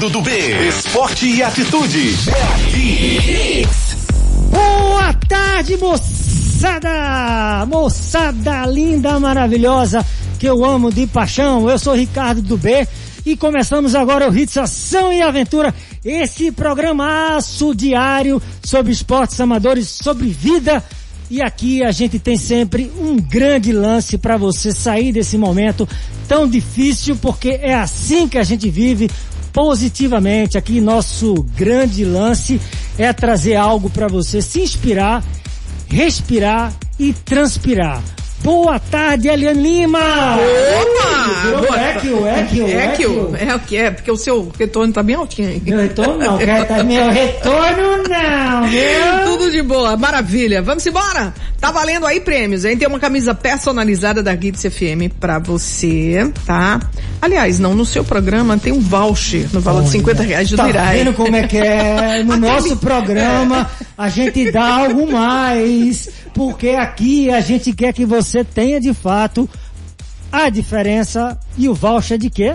Ricardo do B. Esporte e atitude. Boa tarde, moçada! Moçada linda, maravilhosa, que eu amo de paixão. Eu sou Ricardo do B e começamos agora o Hits Ação e Aventura, esse programaço diário sobre esportes amadores, sobre vida. E aqui a gente tem sempre um grande lance para você sair desse momento tão difícil, porque é assim que a gente vive positivamente. Aqui nosso grande lance é trazer algo para você se inspirar, respirar e transpirar. Boa tarde, Eliane Lima! Opa! Boa É que o, é que o, É que o, é o que é, porque o seu retorno tá bem altinho aí. Meu retorno não, cara, tá- meu retorno não, meu. Boa, maravilha. Vamos embora? Tá valendo aí prêmios, hein? Tem uma camisa personalizada da Gits FM pra você, tá? Aliás, não, no seu programa tem um voucher no valor de 50 reais de Tá Durai. vendo como é que é? No nosso programa a gente dá algo mais, porque aqui a gente quer que você tenha de fato a diferença e o voucher de quê?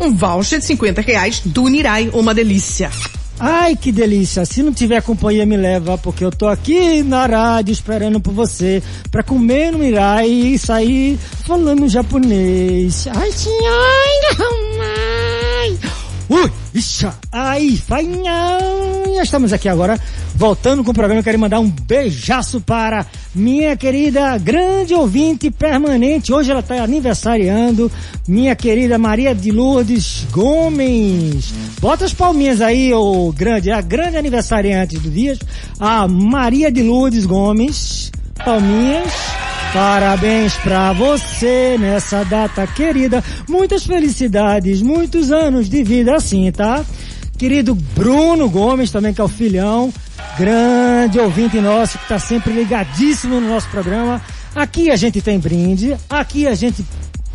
Um voucher de 50 reais do Nirai, uma delícia. Ai, que delícia. Se não tiver companhia, me leva, porque eu tô aqui na rádio esperando por você pra comer no Mirai e sair falando japonês. Ai, senhora. Ui, ixa, ai, fanhão. Estamos aqui agora, voltando com o programa. Eu quero mandar um beijaço para minha querida grande ouvinte permanente. Hoje ela está aniversariando, minha querida Maria de Lourdes Gomes. Bota as palminhas aí, ô grande, a grande aniversariante do dia, a Maria de Lourdes Gomes. Palminhas. Parabéns pra você nessa data querida. Muitas felicidades, muitos anos de vida assim, tá? Querido Bruno Gomes também, que é o filhão, grande ouvinte nosso, que tá sempre ligadíssimo no nosso programa. Aqui a gente tem brinde, aqui a gente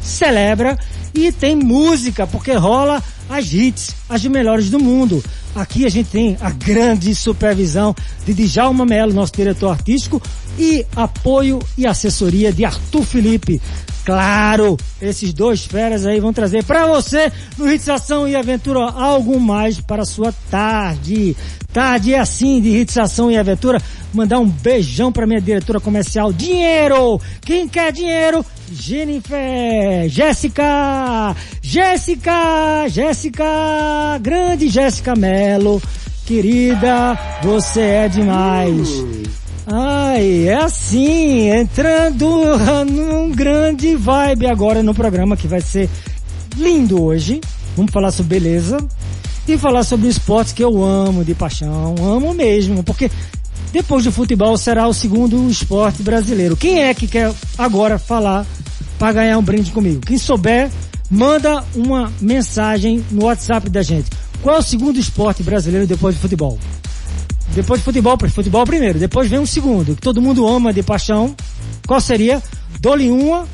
celebra e tem música, porque rola as hits, as melhores do mundo. Aqui a gente tem a grande supervisão de Djalma Melo, nosso diretor artístico, e apoio e assessoria de Arthur Felipe. Claro, esses dois feras aí vão trazer para você no Hits Ação e Aventura algo mais para sua tarde. Tarde é assim de Hits Ação e Aventura. Mandar um beijão para minha diretora comercial. Dinheiro! Quem quer dinheiro? Jennifer! Jéssica! Jéssica! Jéssica! Grande Jéssica Melo! Querida, você é demais. Ai, é assim, entrando num grande vibe agora no programa que vai ser lindo hoje. Vamos falar sobre beleza e falar sobre esportes que eu amo de paixão, amo mesmo, porque depois do futebol será o segundo esporte brasileiro. Quem é que quer agora falar para ganhar um brinde comigo? Quem souber, manda uma mensagem no WhatsApp da gente. Qual é o segundo esporte brasileiro depois do futebol? Depois de futebol, futebol primeiro. Depois vem um segundo, que todo mundo ama de paixão. Qual seria? Dole uma,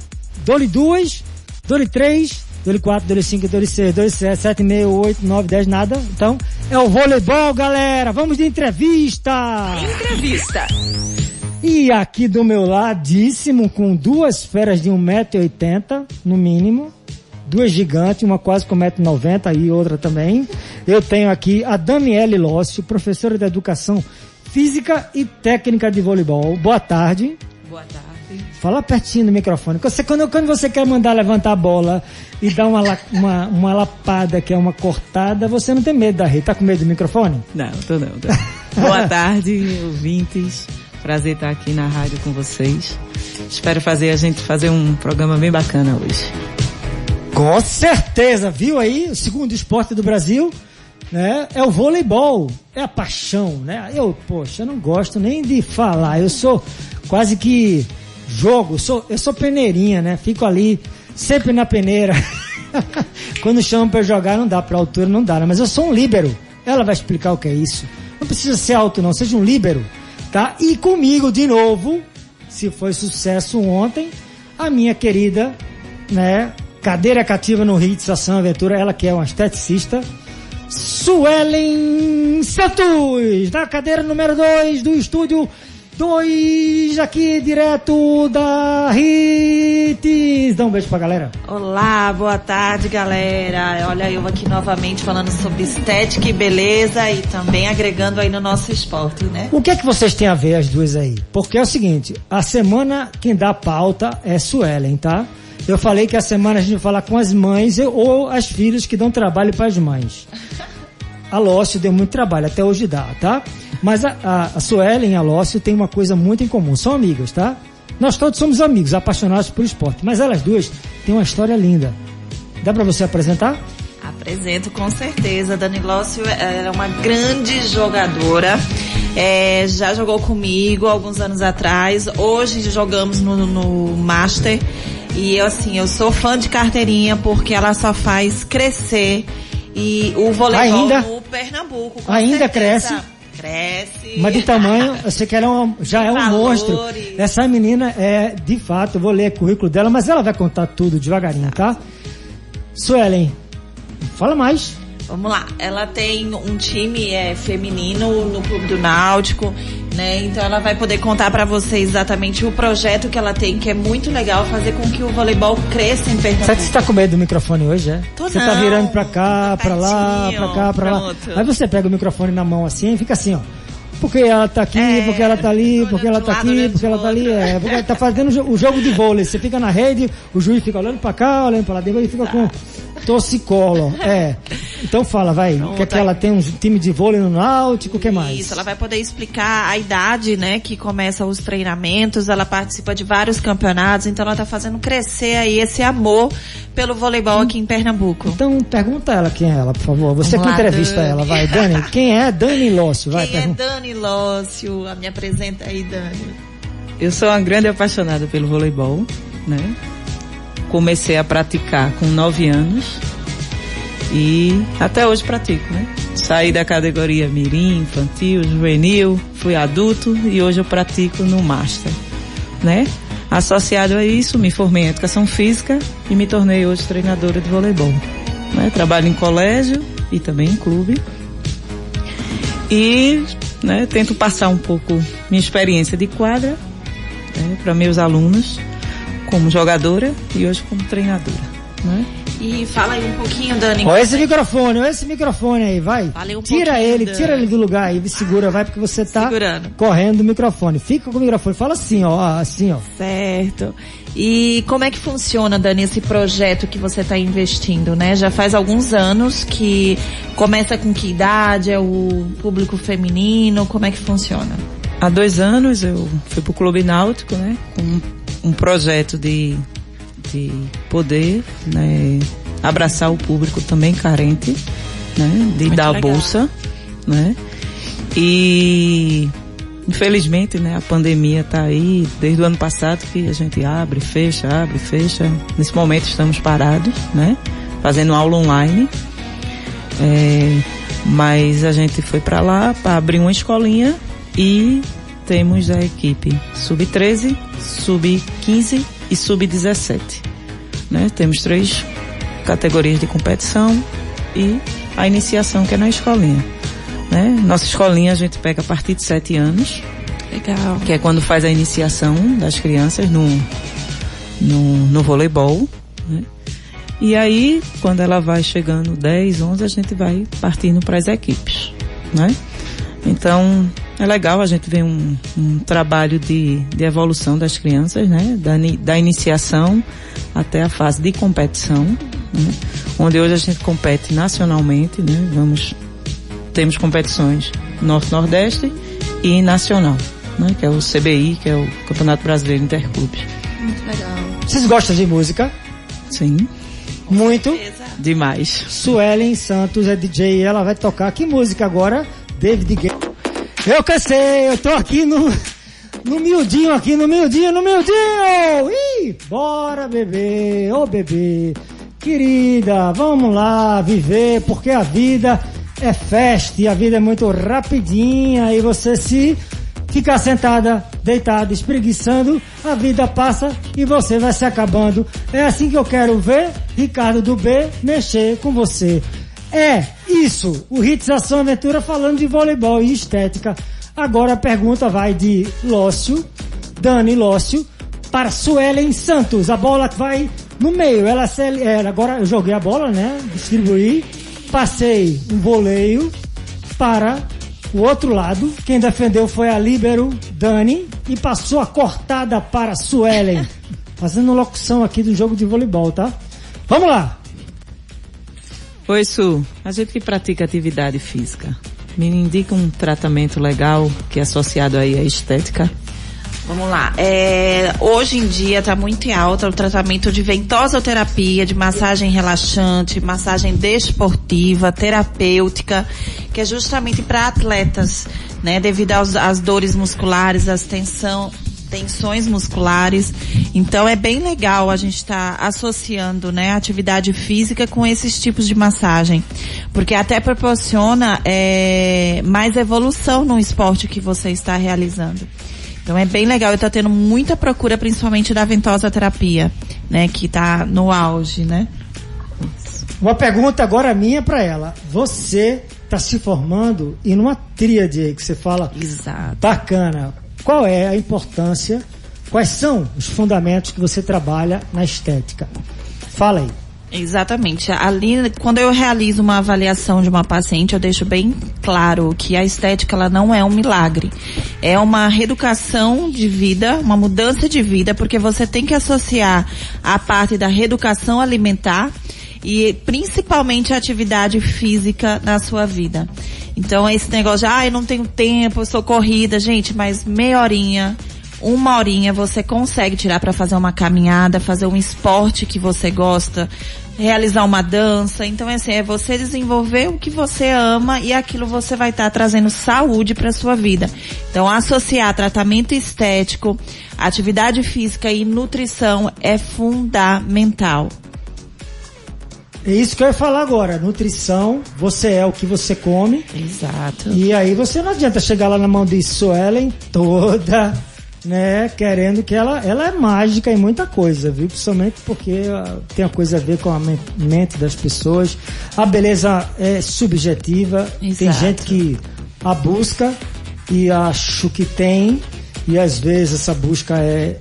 dole duas, dole três, dole quatro, dole cinco, dole seis, dole sete, sete, meio, oito, nove, dez, nada. Então, é o voleibol, galera. Vamos de entrevista. Entrevista. E aqui do meu ladíssimo, com duas feras de 1,80m, no mínimo. Duas gigantes, uma quase com 1,90m e outra também. Eu tenho aqui a Daniele Lócio, professora de Educação Física e Técnica de Voleibol. Boa tarde. Boa tarde. Fala pertinho do microfone. Você, quando, quando você quer mandar levantar a bola e dar uma, uma, uma lapada, que é uma cortada, você não tem medo da rede. Tá com medo do microfone? Não, tô não. Tô. Boa tarde, ouvintes. Prazer estar aqui na rádio com vocês. Espero fazer a gente fazer um programa bem bacana hoje. Com certeza, viu aí? O segundo esporte do Brasil, né? É o voleibol. É a paixão, né? Eu, poxa, eu não gosto nem de falar. Eu sou quase que jogo, sou, eu sou peneirinha, né? Fico ali sempre na peneira. Quando chamam eu jogar, não dá pra altura, não dá, né? Mas eu sou um líbero. Ela vai explicar o que é isso. Não precisa ser alto, não, seja um líbero, tá? E comigo, de novo, se foi sucesso ontem, a minha querida, né? Cadeira cativa no Hits Ação Aventura, ela que é uma esteticista, Suelen Santos, na cadeira número 2 do estúdio dois, aqui direto da Hits. Dá um beijo pra galera. Olá, boa tarde, galera. Olha, eu aqui novamente falando sobre estética e beleza e também agregando aí no nosso esporte, né? O que é que vocês têm a ver as duas aí? Porque é o seguinte, a semana quem dá pauta é Suelen, tá? Eu falei que a semana a gente vai falar com as mães ou as filhas que dão trabalho para as mães. A Lócio deu muito trabalho, até hoje dá, tá? Mas a, a, a Suelen e a Lócio têm uma coisa muito em comum, são amigas, tá? Nós todos somos amigos, apaixonados por esporte, mas elas duas têm uma história linda. Dá para você apresentar? Apresento com certeza. Dani Lócio é uma grande jogadora. É, já jogou comigo alguns anos atrás. Hoje jogamos no, no Master. E assim, eu sou fã de carteirinha porque ela só faz crescer e o voleibol Ainda? no Pernambuco. Ainda certeza. cresce? Cresce. Mas de tamanho, eu sei que ela é uma- já é um Valores. monstro. Essa menina é, de fato, eu vou ler o currículo dela, mas ela vai contar tudo devagarinho, tá? Suelen, fala mais. Vamos lá. Ela tem um time é, feminino no Clube do Náutico, né? Então ela vai poder contar pra você exatamente o projeto que ela tem, que é muito legal fazer com que o voleibol cresça em Pernambuco. Você está com medo do microfone hoje, é? Tô você tá não, virando pra cá, pra lá, pra cá, pra lá. Aí você pega o microfone na mão assim e fica assim, ó. Porque ela tá aqui, É, porque ela tá ali, porque ela tá lado, aqui, porque ela tá ali. É, porque ela tá fazendo o jo- o jogo de vôlei. Você fica na rede, o juiz fica olhando pra cá, olhando pra lá dentro e fica com torcicolo. É. Então fala, vai. Pronto, que é que aí. ela tem um time de vôlei no Náutico, o que mais? Isso, ela vai poder explicar a idade, né, que começa os treinamentos, ela participa de vários campeonatos, então ela tá fazendo crescer aí esse amor pelo voleibol aqui em Pernambuco. Então pergunta ela quem é ela, por favor. Você Vamos que lá, entrevista Dani. ela, vai. Dani, quem é Dani Lócio? Vai, Quem é pergunta. Dani Lócio? Me apresenta aí, Dani. Eu sou uma grande apaixonada pelo voleibol, né? Comecei a praticar com 9 anos e até hoje pratico, né? Saí da categoria mirim, infantil, juvenil, fui adulto e hoje eu pratico no Master, né? Associado a isso, me formei em Educação Física e me tornei hoje treinadora de voleibol. Né? Trabalho em colégio e também em clube. E né, tento passar um pouco minha experiência de quadra né, para meus alunos como jogadora e hoje como treinadora. Né? E fala aí um pouquinho, Dani. Olha esse microfone, olha esse microfone aí, vai. Um tira ele, Dani. tira ele do lugar aí, segura, vai, porque você tá Segurando. correndo do microfone. Fica com o microfone, fala assim, ó, assim, ó. Certo. E como é que funciona, Dani, esse projeto que você está investindo, né? Já faz alguns anos que começa com que idade, é o público feminino, como é que funciona? Há dois anos eu fui pro Clube Náutico, né? Com um, projeto de, de poder, né? Abraçar o público também carente, né? De Muito dar a legal. bolsa, né? E infelizmente, né? A pandemia tá aí desde o ano passado que a gente abre, fecha, abre, fecha. Nesse momento estamos parados, né? Fazendo aula online. É, mas a gente foi para lá para abrir uma escolinha e temos a equipe sub-13, sub-15 e sub-17. Né? Temos três categorias de competição e a iniciação que é na escolinha. Né? Nossa escolinha a gente pega a partir de 7 anos, Legal. que é quando faz a iniciação das crianças no, no, no voleibol. Né? E aí, quando ela vai chegando 10, 11, a gente vai partindo para as equipes. Né? Então, é legal a gente ver um, um trabalho de, de evolução das crianças, né? Da, da iniciação até a fase de competição, né? onde hoje a gente compete nacionalmente, né? Vamos, temos competições Norte-Nordeste e nacional, né? Que é o CBI, que é o Campeonato Brasileiro Interclubes. Muito legal. Vocês gostam de música? Sim, Muito. demais. Suelen Santos é DJ e ela vai tocar que música agora? David Guetta. Eu cansei, eu tô aqui no, no miudinho, aqui no miudinho, no miudinho! Ih, bora bebê, ô bebê. Querida, vamos lá viver, porque a vida é festa e a vida é muito rapidinha e você se ficar sentada, deitada, espreguiçando, a vida passa e você vai se acabando. É assim que eu quero ver Ricardo do B mexer com você. É isso, o Hits Ação Aventura falando de voleibol e estética. Agora a pergunta vai de Lócio, Dani Lócio, para Suelen Santos. A bola vai no meio. Ela, ela agora eu joguei a bola, né? Distribuí, passei um voleio para o outro lado. Quem defendeu foi a Líbero Dani e passou a cortada para Suelen. Fazendo locução aqui do jogo de voleibol, tá? Vamos lá! Oi, Su. A gente que pratica atividade física, me indica um tratamento legal que é associado aí à estética? Vamos lá. É, hoje em dia está muito em alta o tratamento de ventosoterapia, de massagem relaxante, massagem desportiva, terapêutica, que é justamente para atletas, né? Devido às dores musculares, às tensão, tensões musculares. Então é bem legal a gente estar tá associando, né, atividade física com esses tipos de massagem, porque até proporciona é, mais evolução no esporte que você está realizando. Então é bem legal, eu estou tendo muita procura, principalmente da ventosa terapia, né, que está no auge, né? Uma pergunta agora minha para ela. Você está se formando em uma tríade que você fala. Exato. Bacana qual é a importância, quais são os fundamentos que você trabalha na estética. Fala aí. Exatamente. Ali, quando eu realizo uma avaliação de uma paciente, eu deixo bem claro que a estética ela não é um milagre. É uma reeducação de vida, uma mudança de vida, porque você tem que associar a parte da reeducação alimentar e principalmente a atividade física na sua vida. Então esse negócio de, ah, eu não tenho tempo, eu sou corrida, gente, mas meia horinha, uma horinha você consegue tirar para fazer uma caminhada, fazer um esporte que você gosta, realizar uma dança. Então, assim, é você desenvolver o que você ama e aquilo você vai estar tá trazendo saúde para sua vida. Então, associar tratamento estético, atividade física e nutrição é fundamental. É isso que eu ia falar agora. Nutrição, você é o que você come. Exato. E aí você não adianta chegar lá na mão de Suelen toda, né, querendo que ela, ela é mágica em muita coisa, viu? Principalmente porque uh, tem a coisa a ver com a mente das pessoas. A beleza é subjetiva. Exato. Tem gente que a busca e acho que tem, e às vezes essa busca é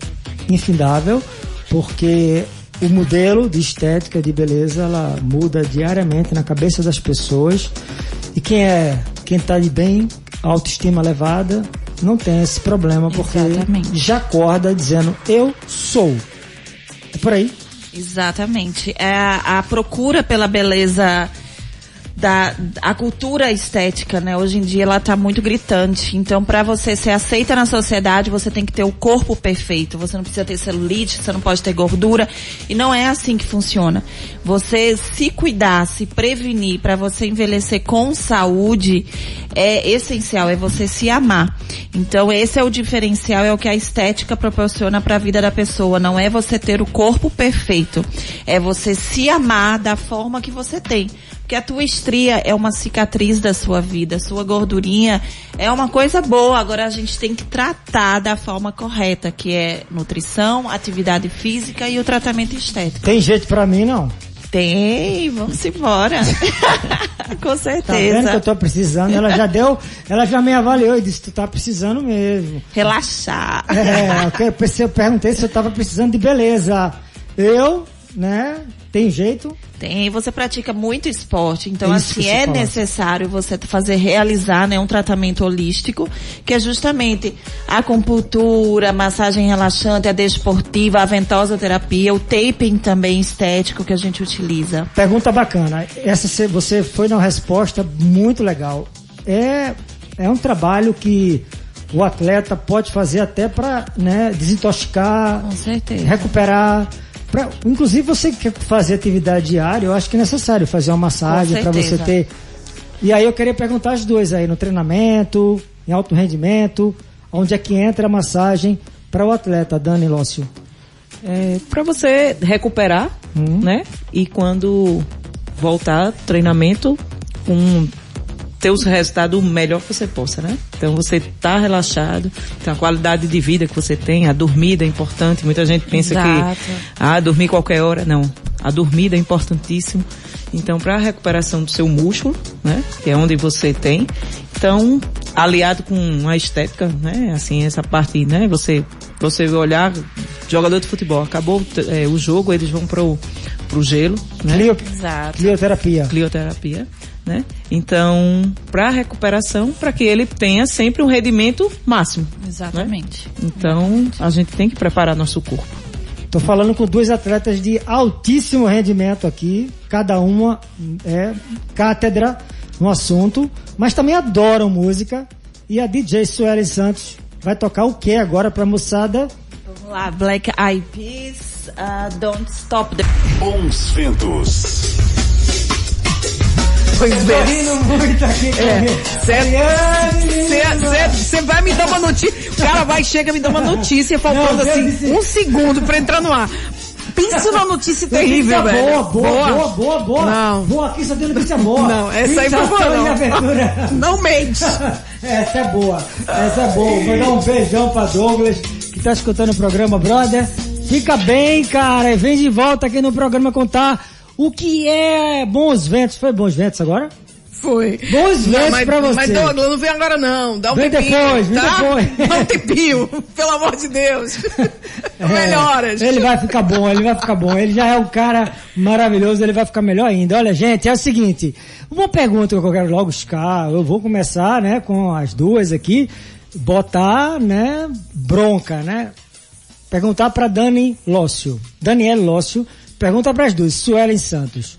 infindável, porque o modelo de estética, de beleza, ela muda diariamente na cabeça das pessoas. E quem é, quem tá de bem, autoestima elevada, não tem esse problema, porque Exatamente. já acorda dizendo, eu sou. É por aí. Exatamente. É a, a procura pela beleza da a cultura estética, né? Hoje em dia ela tá muito gritante. Então, para você ser aceita na sociedade, você tem que ter o corpo perfeito. Você não precisa ter celulite, você não pode ter gordura. E não é assim que funciona. Você se cuidar, se prevenir para você envelhecer com saúde é essencial, é você se amar. Então, esse é o diferencial, é o que a estética proporciona para a vida da pessoa. Não é você ter o corpo perfeito, é você se amar da forma que você tem. Porque a tua estria é uma cicatriz da sua vida, sua gordurinha é uma coisa boa. Agora a gente tem que tratar da forma correta, que é nutrição, atividade física e o tratamento estético. Tem jeito para mim não? Tem, vamos embora. Com certeza. Tá vendo que eu tô precisando? Ela já deu, ela já me avaliou e disse, tu tá precisando mesmo. Relaxar. É, eu, eu perguntei se eu tava precisando de beleza. Eu, né, tem jeito? Tem, você pratica muito esporte, então Isso assim é fala. necessário você fazer realizar, né, um tratamento holístico, que é justamente a acupuntura, a massagem relaxante, a desportiva, a ventosa terapia, o taping também estético que a gente utiliza. Pergunta bacana. Essa você foi uma resposta muito legal. É é um trabalho que o atleta pode fazer até para né, desintoxicar, recuperar Pra, inclusive, você que quer fazer atividade diária, eu acho que é necessário fazer uma massagem para você ter. E aí eu queria perguntar as duas aí, no treinamento, em alto rendimento, onde é que entra a massagem para o atleta, Dani Lócio? É, para você recuperar, hum. né? E quando voltar treinamento com ter os resultados melhor que você possa, né? Então você tá relaxado, então a qualidade de vida que você tem, a dormida é importante. Muita gente pensa Exato. que ah, dormir qualquer hora, não. A dormida é importantíssimo. Então para a recuperação do seu músculo, né, que é onde você tem, Então, aliado com a estética, né? Assim, essa parte, né? Você, você olhar, jogador de futebol, acabou é, o jogo, eles vão pro, pro gelo, né? Clio, Exato. clioterapia. Clioterapia, né? Então, para recuperação, para que ele tenha sempre um rendimento máximo. Exatamente. Então, a gente tem que preparar nosso corpo. Tô falando com duas atletas de altíssimo rendimento aqui, cada uma é cátedra no assunto, mas também adoram música. E a DJ Suelen Santos vai tocar o que agora pra moçada? Vamos lá, Black Eyed Peas, uh, Don't Stop the... Bons ventos. Pois bem. muito aqui Você vai me dar uma notícia. O cara vai, chega, me dá uma notícia, faltando assim um segundo pra entrar no ar. Pensa numa notícia terrível, boa, velho. boa, boa, boa, boa, boa. Não. Boa, aqui só tem notícia boa. Não, essa aí favor, Sensação não. Não mente. Essa é boa, essa é boa. Vou dar um beijão pra Douglas, que tá escutando o programa, brother. Fica bem, cara, e vem de volta aqui no programa contar o que é Bons Ventos. Foi Bons Ventos agora? Foi. Bons ventos mas, pra você. Mas Douglas, não vem agora não. Dá um Vem tempinho, depois, vem tá? depois. Dá um tempinho, pelo amor de Deus. É, Melhoras. Ele vai ficar bom, ele vai ficar bom. Ele já é um cara maravilhoso, ele vai ficar melhor ainda. Olha, gente, é o seguinte. Uma pergunta que eu quero logo buscar. Eu vou começar, né, com as duas aqui. Botar, né, bronca, né? Perguntar para Dani Lócio. Daniel Lócio. Pergunta para as duas. Suelen Santos.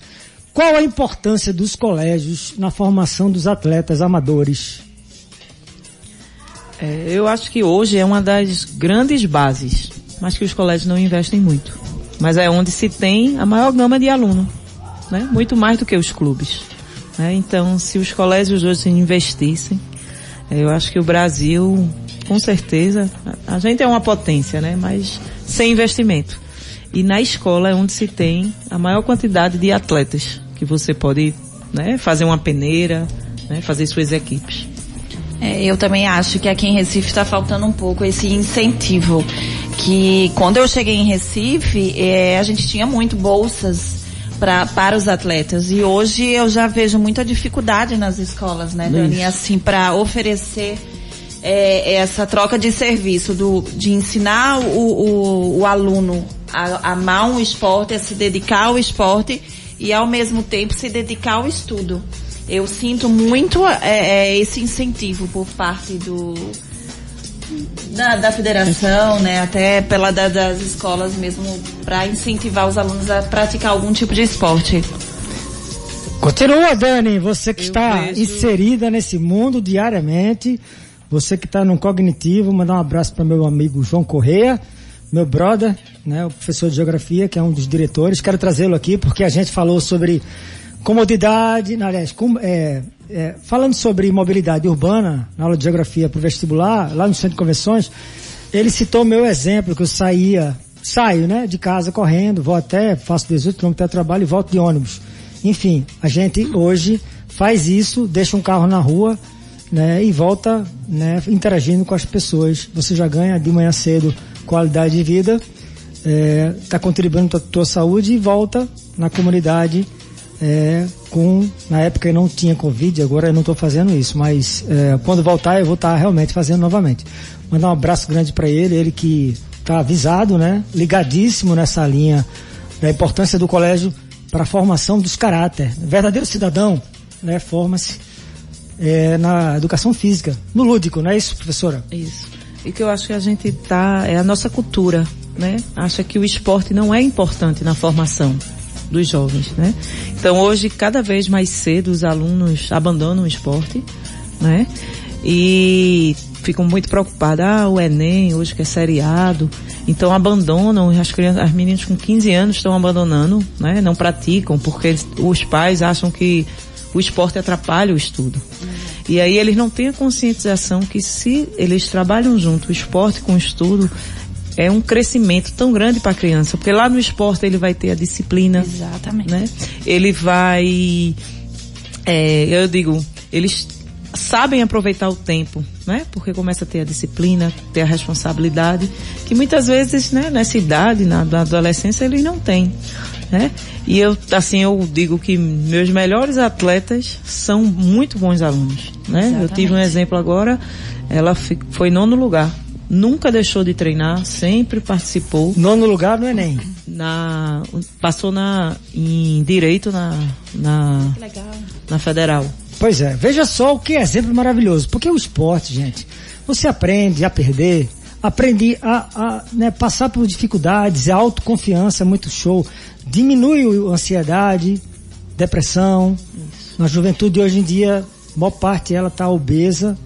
Qual a importância dos colégios na formação dos atletas amadores? É, eu acho que hoje é uma das grandes bases, mas que os colégios não investem muito. Mas é onde se tem a maior gama de aluno, né? Muito mais do que os clubes. né? Então, se os colégios hoje investissem, é, eu acho que o Brasil, com certeza, a gente é uma potência, né? Mas sem investimento. E na escola é onde se tem a maior quantidade de atletas que você pode, né? Fazer uma peneira, né? Fazer suas equipes. É, eu também acho que aqui em Recife está faltando um pouco esse incentivo. Que quando eu cheguei em Recife, é, a gente tinha muito bolsas pra, para os atletas. E hoje eu já vejo muita dificuldade nas escolas, né, Dani? Assim, para oferecer é, essa troca de serviço, do, de ensinar o, o, o aluno a, amar um esporte, a se dedicar ao esporte e ao mesmo tempo se dedicar ao estudo. Eu sinto muito é, é, esse incentivo por parte do da, da federação, né, até pela da- das escolas mesmo, para incentivar os alunos a praticar algum tipo de esporte. Continua, Dani, você que Eu está vejo- inserida nesse mundo diariamente, você que está no cognitivo, mandar um abraço para meu amigo João Correia, meu brother, né, o professor de geografia, que é um dos diretores. Quero trazê-lo aqui porque a gente falou sobre comodidade, não, aliás, com- é, é, falando sobre mobilidade urbana na aula de geografia para o vestibular, lá no centro de convenções, ele citou o meu exemplo que eu saía, saio, né, de casa correndo, vou até, faço 18 km de trabalho e volto de ônibus. Enfim, a gente hoje faz isso, deixa um carro na rua, né, e volta, né, interagindo com as pessoas. Você já ganha de manhã cedo qualidade de vida, está contribuindo para a tua saúde e volta na comunidade é, com na época eu não tinha covid agora eu não estou fazendo isso mas é, quando voltar eu vou estar realmente fazendo novamente. Mandar um abraço grande para ele ele que está avisado né ligadíssimo nessa linha da importância do colégio para a formação dos caráter. Verdadeiro cidadão né forma-se é, na educação física no lúdico não é isso professora? Isso. E que eu acho que a gente tá, é a nossa cultura, né? Acha que o esporte não é importante na formação dos jovens, né? Então hoje, cada vez mais cedo, os alunos abandonam o esporte, né? E ficam muito preocupados, ah, o Enem, hoje que é seriado, então abandonam, as crianças, as meninas com 15 anos estão abandonando, né? Não praticam, porque os pais acham que o esporte atrapalha o estudo. E aí eles não têm a conscientização que se eles trabalham junto, o esporte com o estudo, é um crescimento tão grande para a criança, porque lá no esporte ele vai ter a disciplina, Exatamente. né? Ele vai, é, eu digo, eles sabem aproveitar o tempo, né? Porque começa a ter a disciplina, ter a responsabilidade, que muitas vezes, né, nessa idade, na, na adolescência, eles não têm. né? E eu, assim, eu digo que meus melhores atletas são muito bons alunos, né? Eu tive um exemplo agora, ela foi nono lugar. Nunca deixou de treinar, sempre participou. Nono lugar no Enem. Na, passou na, em direito na, na, Legal. na federal. Pois é, veja só o que é exemplo maravilhoso. Porque o esporte, gente, você aprende a perder, aprende a, a, né, passar por dificuldades, a autoconfiança é muito show, diminui a ansiedade, depressão. Na juventude hoje em dia, a maior parte ela tá obesa,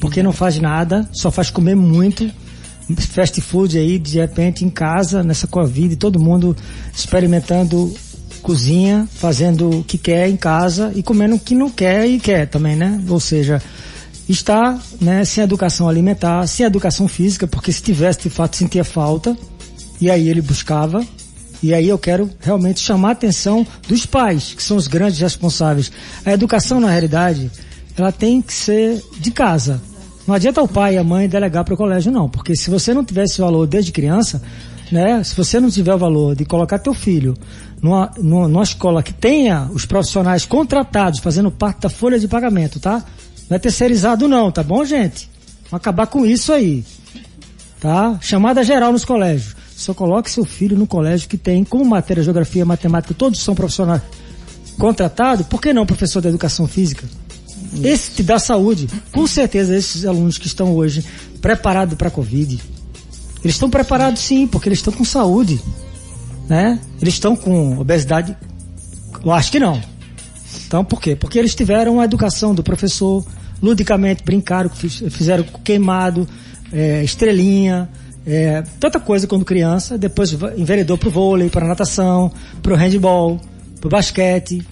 porque não faz nada, só faz comer muito. Fast food aí, de repente, em casa, nessa Covid, todo mundo experimentando cozinha, fazendo o que quer em casa e comendo o que não quer e quer também, né? Ou seja, está né, sem educação alimentar, sem educação física, porque se tivesse de fato sentia falta, e aí ele buscava. E aí eu quero realmente chamar a atenção dos pais, que são os grandes responsáveis. A educação, na realidade, ela tem que ser de casa. Não adianta o pai e a mãe delegar para o colégio, não. Porque se você não tiver esse valor desde criança, né? Se você não tiver o valor de colocar teu filho numa, numa, numa escola que tenha os profissionais contratados fazendo parte da folha de pagamento, tá? Não é terceirizado não, tá bom, gente? Vamos acabar com isso aí. Tá? Chamada geral nos colégios. Só coloque seu filho no colégio que tem como matéria geografia, matemática, todos são profissionais contratados, por que não professor de educação física? Esse te dá saúde. Com certeza esses alunos que estão hoje preparados para a Covid, eles estão preparados sim, porque eles estão com saúde. Né? Eles estão com obesidade? Eu acho que não. Então por quê? Porque eles tiveram a educação do professor, ludicamente brincaram, fiz- fizeram queimado, é, estrelinha, é, tanta coisa quando criança, depois enveredou pro vôlei, para natação, pro handball, pro basquete,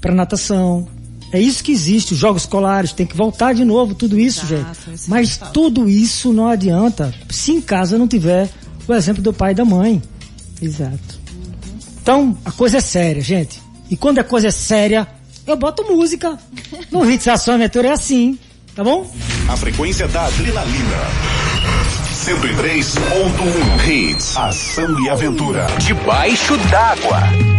para natação. É isso que existe, os jogos escolares, tem que voltar de novo tudo isso, Exato, gente. isso Mas tudo isso não adianta se em casa não tiver o exemplo do pai e da mãe. Exato. Então, a coisa é séria, gente. E quando a coisa é séria, eu boto música. No Hits Ação Aventura é assim, tá bom? A frequência da adrenalina. 103.1 Hits. Ação e aventura. Debaixo d'água.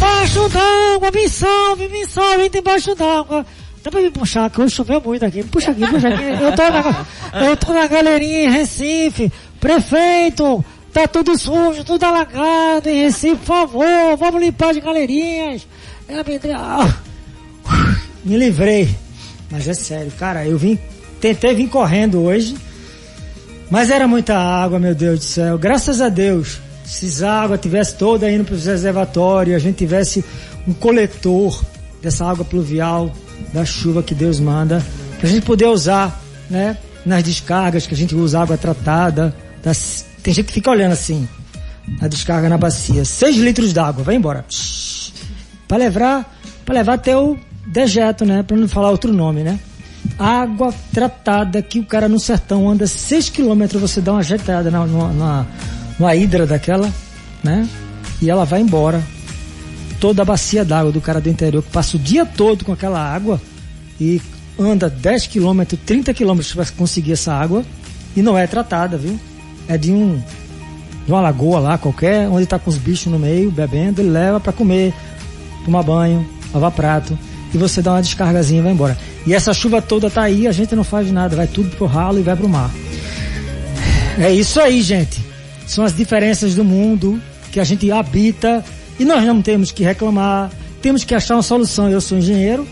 Embaixo d'água, me salve, me salve, debaixo d'água. Dá pra me puxar, que hoje choveu muito aqui. Puxa aqui, puxa aqui. Eu tô na, eu tô na galerinha em Recife. Prefeito, tá tudo sujo, tudo alagado em Recife, por favor, vamos limpar as galerinhas. É, me, me livrei. Mas é sério, cara, eu vim, tentei vir correndo hoje, mas era muita água, meu Deus do céu. Graças a Deus, se essa água tivesse toda indo para os reservatórios, a gente tivesse um coletor dessa água pluvial, da chuva que Deus manda, pra gente poder usar, né, nas descargas que a gente usa água tratada. das- Tem gente que fica olhando assim, a descarga na bacia. 6 litros d'água, vai embora. Para levar, para levar até o dejeto, né, para não falar outro nome, né? Água tratada que o cara no sertão anda 6 quilômetros, você dá uma ajeitada na, numa, numa hidra daquela, né? E ela vai embora. Toda a bacia d'água do cara do interior que passa o dia todo com aquela água e anda 10 quilômetros, 30 quilômetros para conseguir essa água e não é tratada, viu? É de um de uma lagoa lá qualquer, onde tá com os bichos no meio, bebendo, ele leva para comer, tomar banho, lavar prato, e você dá uma descargazinha e vai embora. E essa chuva toda tá aí, a gente não faz nada, vai tudo pro ralo e vai pro mar. É isso aí, gente. São as diferenças do mundo que a gente habita e nós não temos que reclamar, temos que achar uma solução. Eu sou engenheiro,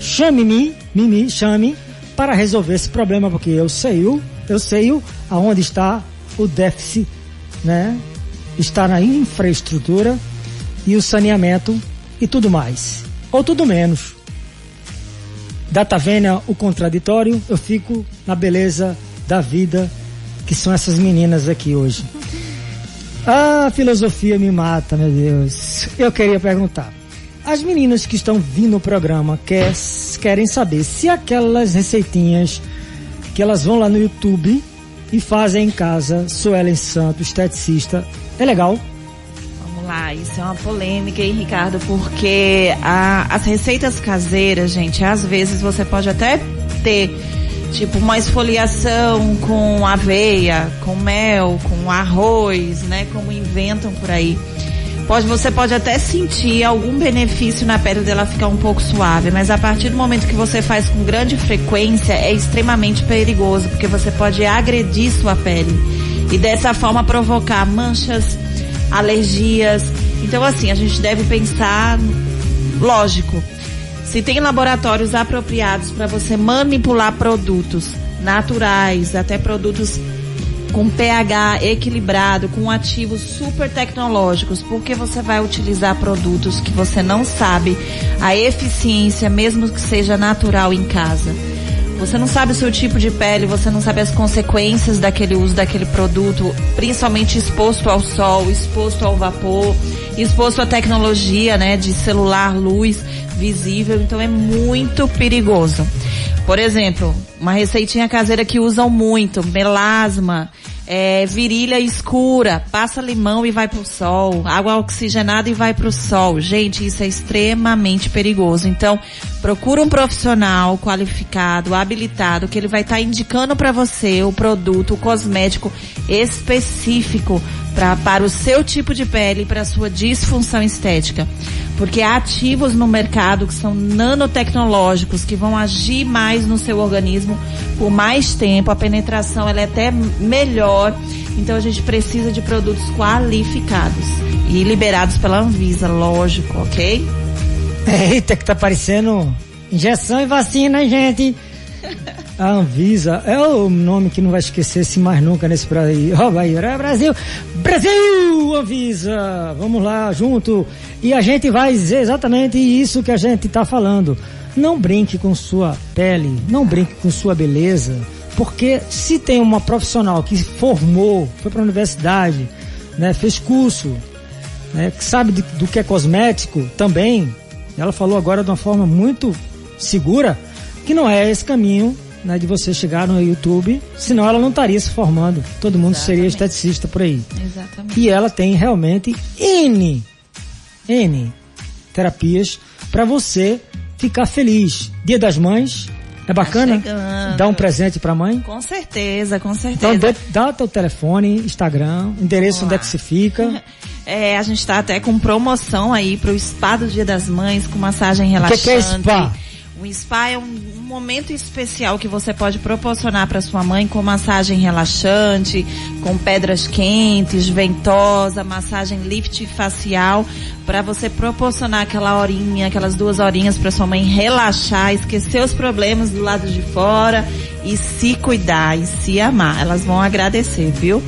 chame-me, Mimi, chame para resolver esse problema, porque eu sei o, eu sei o aonde está o déficit, né? Está na infraestrutura e o saneamento e tudo mais. Ou tudo menos. Data vênia, o contraditório, eu fico na beleza da vida, que são essas meninas aqui hoje. Ah, filosofia me mata, meu Deus. Eu queria perguntar. As meninas que estão vindo no programa quer, querem saber se aquelas receitinhas que elas vão lá no YouTube e fazem em casa, Suelen Santos, esteticista, é legal? Vamos lá, isso é uma polêmica, hein, Ricardo? Porque a- as receitas caseiras, gente, às vezes você pode até ter, tipo, uma esfoliação com aveia, com mel, com arroz, né? Como inventam por aí. pode, você pode até sentir algum benefício na pele dela ficar um pouco suave, mas a partir do momento que você faz com grande frequência é extremamente perigoso, porque você pode agredir sua pele e dessa forma provocar manchas, alergias. Então assim, a gente deve pensar, lógico, se tem laboratórios apropriados para você manipular produtos naturais, até produtos com pH equilibrado, com ativos super tecnológicos, porque você vai utilizar produtos que você não sabe a eficiência, mesmo que seja natural em casa. Você não sabe o seu tipo de pele, você não sabe as consequências daquele uso daquele produto, principalmente exposto ao sol, exposto ao vapor, exposto à tecnologia, né, de celular, luz visível, então é muito perigoso. Por exemplo, uma receitinha caseira que usam muito, melasma, é, virilha escura, passa limão e vai pro sol, água oxigenada e vai pro sol. Gente, isso é extremamente perigoso. Então, procura um profissional qualificado, habilitado, que ele vai estar tá indicando para você o produto, o cosmético específico pra, para o seu tipo de pele e para a sua disfunção estética. Porque há ativos no mercado que são nanotecnológicos, que vão agir mais no seu organismo por mais tempo, a penetração ela é até melhor. Então a gente precisa de produtos qualificados e liberados pela Anvisa, lógico, ok? Eita, que tá parecendo injeção e vacina, gente. A Anvisa é o nome que não vai esquecer-se mais nunca nesse Brasil. Ó, oh, Bahia, Brasil! Brasil! Anvisa! Vamos lá, junto. E a gente vai dizer exatamente isso que a gente está falando. Não brinque com sua pele, não brinque com sua beleza, porque se tem uma profissional que formou, foi para a universidade, né, fez curso, né, que sabe do que é cosmético também, ela falou agora de uma forma muito segura que não é esse caminho né, de você chegar no YouTube, senão ela não estaria se formando. Todo mundo Exatamente. seria esteticista por aí. Exatamente. E ela tem realmente N, N terapias para você ficar feliz. Dia das Mães, é bacana? Tá Dar um presente pra mãe? Com certeza, com certeza. Então dá teu telefone, Instagram, endereço onde é que se fica. É, a gente está até com promoção aí pro spa do Dia das Mães, com massagem relaxante. O que, que é spa? O spa é um, um momento especial que você pode proporcionar para sua mãe com massagem relaxante, com pedras quentes, ventosa, massagem lift facial, para você proporcionar aquela horinha, aquelas duas horinhas para sua mãe relaxar, esquecer os problemas do lado de fora e se cuidar e se amar. Elas vão agradecer, viu?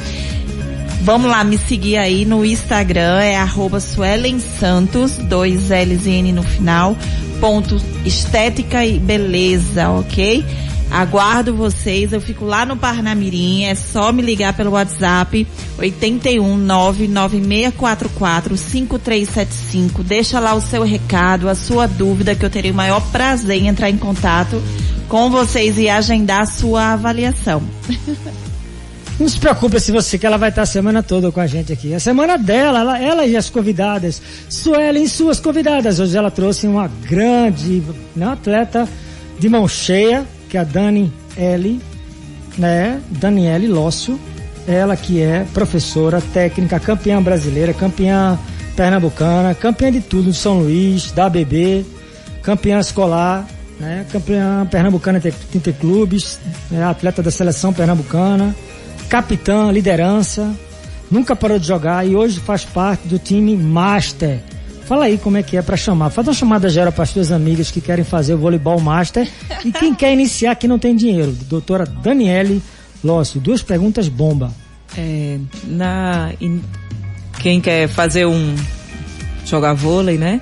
Vamos lá, me seguir aí no Instagram, é arroba Suelen Santos, dois L's e N no final, ponto estética e beleza, ok? Aguardo vocês, eu fico lá no Parnamirim, é só me ligar pelo WhatsApp 81 99644 5375. Deixa lá o seu recado, a sua dúvida, que eu terei o maior prazer em entrar em contato com vocês e agendar a sua avaliação. Não se preocupe se você que ela vai estar a semana toda com a gente aqui. A semana dela, ela, ela e as convidadas. Suelen, suas convidadas. Hoje ela trouxe uma grande né, atleta de mão cheia, que é a Dani L, né? Daniele Lócio. Ela que é professora técnica, campeã brasileira, campeã pernambucana, campeã de tudo de São Luís, da ABB, campeã escolar, né? Campeã pernambucana de clubes, né? atleta da seleção pernambucana capitã, liderança, nunca parou de jogar e hoje faz parte do time Master. Fala aí como é que é para chamar. Faz uma chamada geral para as suas amigas que querem fazer o voleibol Master e quem quer iniciar que não tem dinheiro. Doutora Daniele Lócio, duas perguntas bomba. É, na, in, quem quer fazer um jogar vôlei, né?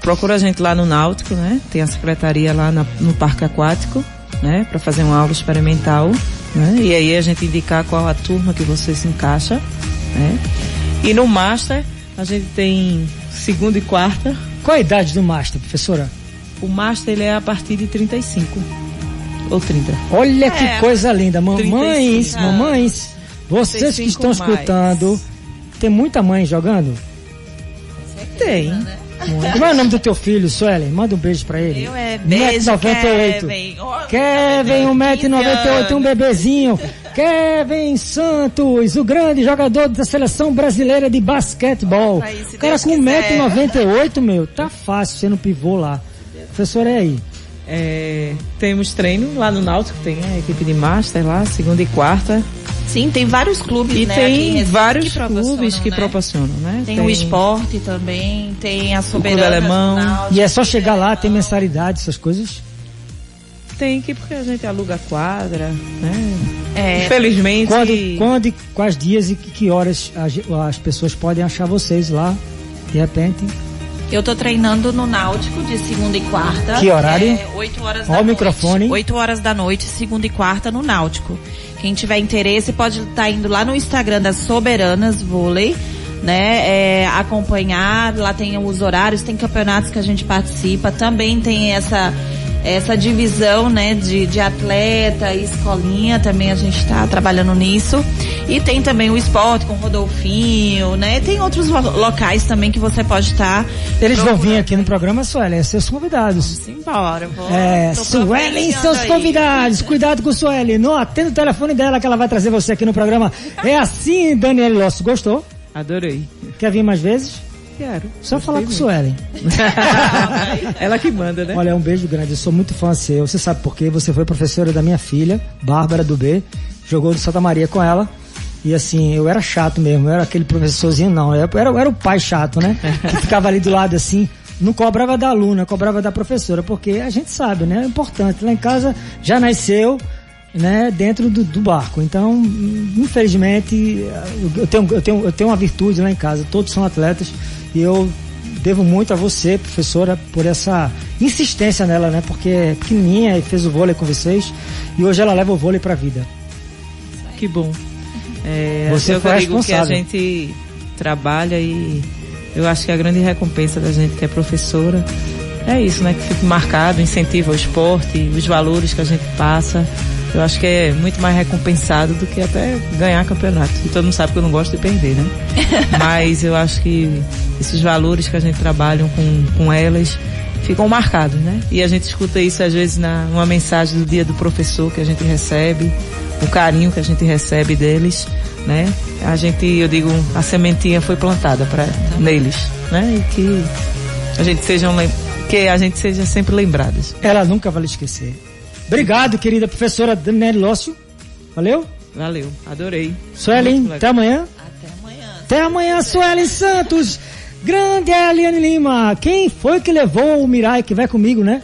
Procura a gente lá no Náutico, né? Tem a secretaria lá na, no Parque Aquático, né? Para fazer uma aula experimental né? E aí a gente indicar qual a turma que você se encaixa, né? E no Master, a gente tem segunda e quarta. Qual a idade do Master, professora? O Master ele é a partir de 35 ou 30. Olha é, que coisa linda, mamães, 35, mamães, vocês que estão mais. escutando, tem muita mãe jogando? Tem. Né? Como é o nome do teu filho, Suelen? Manda um beijo pra ele. Eu é beijo, 1,98m. Kevin, 1,98m, um bebezinho. Kevin Santos, o grande jogador da seleção brasileira de basquetebol. Aí, se o cara Deus com quiser. 1,98m, meu, tá fácil sendo pivô lá. Professor, é aí. É, temos treino lá no Náutico, tem a equipe de Master lá, segunda e quarta. Sim, tem vários clubes, E né? tem vários que clubes que né? proporcionam, né? Tem, o esporte também, tem a Clube Soberana Alemão. Náutico, E é só chegar lá, tem mensalidade, essas coisas. Tem que porque a gente aluga quadra, né? É, Infelizmente. Quando, quando e quais dias e que, que horas as, as pessoas podem achar vocês lá, de repente? Eu tô treinando no Náutico de segunda e quarta. Que horário? É, 8 horas Ó da o noite. microfone. 8 horas da noite, segunda e quarta no Náutico. Quem tiver interesse pode estar indo lá no Instagram das Soberanas Vôlei, né? é, acompanhar, lá tem os horários, tem campeonatos que a gente participa, também tem essa essa divisão, né, de, de atleta e escolinha, também a gente está trabalhando nisso. E tem também o esporte com o Rodolfinho, né? Tem outros lo- locais também que você pode estar. Eles vão vir aqui no programa, Suelen, seus convidados. Simbora, vou. É, Suelen e profetizando seus aí. convidados. Cuidado com Suelen. Não atenda o telefone dela que ela vai trazer você aqui no programa. É assim, Daniel Losso. Gostou? Adorei. Quer vir mais vezes? Quero. Só falar com muito. Suelen. Ela que manda, né? Olha, um beijo grande. Eu sou muito fã seu. Você sabe por quê? Você foi professora da minha filha, Bárbara do B. Jogou no Santa Maria com ela. E assim, eu era chato mesmo. Eu era aquele professorzinho, não. Eu era, eu era o pai chato, né? Que ficava ali do lado assim. Não cobrava da aluna, cobrava da professora. Porque a gente sabe, né? É importante. Lá em casa já nasceu né, dentro do, do barco. Então, infelizmente, eu tenho, eu, tenho, eu tenho uma virtude lá em casa. Todos são atletas. E eu devo muito a você, professora, por essa insistência nela, né? Porque é pequenininha e fez o vôlei com vocês. E hoje ela leva o vôlei pra vida. Que bom. É, Você eu foi digo que a gente trabalha e eu acho que a grande recompensa da gente que é professora é isso, né? Que fica marcado, incentiva o esporte, os valores que a gente passa. Eu acho que é muito mais recompensado do que até ganhar campeonato. E todo mundo sabe que eu não gosto de perder, né? Mas eu acho que esses valores que a gente trabalha com, com elas ficam marcados, né? E a gente escuta isso às vezes na, numa mensagem do dia do professor que a gente recebe, o carinho que a gente recebe deles, né? A gente, eu digo, a sementinha foi plantada para neles, né? E que a gente seja um, lem- que a gente seja sempre lembrados. Ela nunca vai lhe esquecer. Obrigado, querida professora Daniela Lócio. Valeu? Valeu, adorei. Suelen, até amanhã. Até amanhã. Até amanhã, Suelen Santos. Grande Eliane Lima. Quem foi que levou o Mirai que vai comigo, né?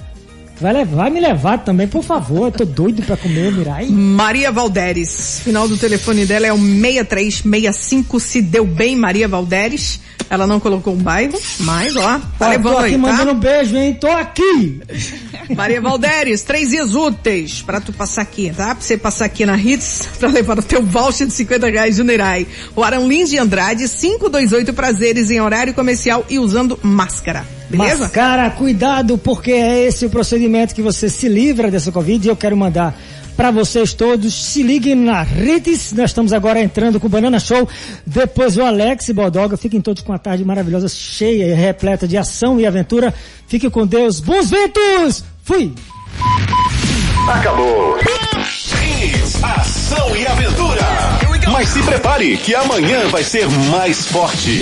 Vai, levar, vai me levar também, por favor. Eu tô doido pra comer o Mirai. Maria Valderes. Final do telefone dela é o 6365. Se deu bem, Maria Valderes. Ela não colocou um bairro, mas ó, tá Ó, levando tô aqui aí, tá? mandando um beijo, hein? Tô aqui. Maria Valderes, três dias úteis pra tu passar aqui, tá? Pra você passar aqui na Hits pra levar o teu voucher de 50 reais de Nerai. O Arão Lins de Andrade, 528 prazeres em horário comercial e usando máscara. Beleza? Mas, cara, cuidado, porque é esse o procedimento que você se livra dessa Covid. E eu quero mandar para vocês todos, se liguem na Rites. Nós estamos agora entrando com o Banana Show. Depois o Alex e Baldoga. Fiquem todos com a tarde maravilhosa, cheia e repleta de ação e aventura. Fiquem com Deus. Bons ventos! Fui! Acabou. Hits, ação e aventura. Mas se prepare que amanhã vai ser mais forte.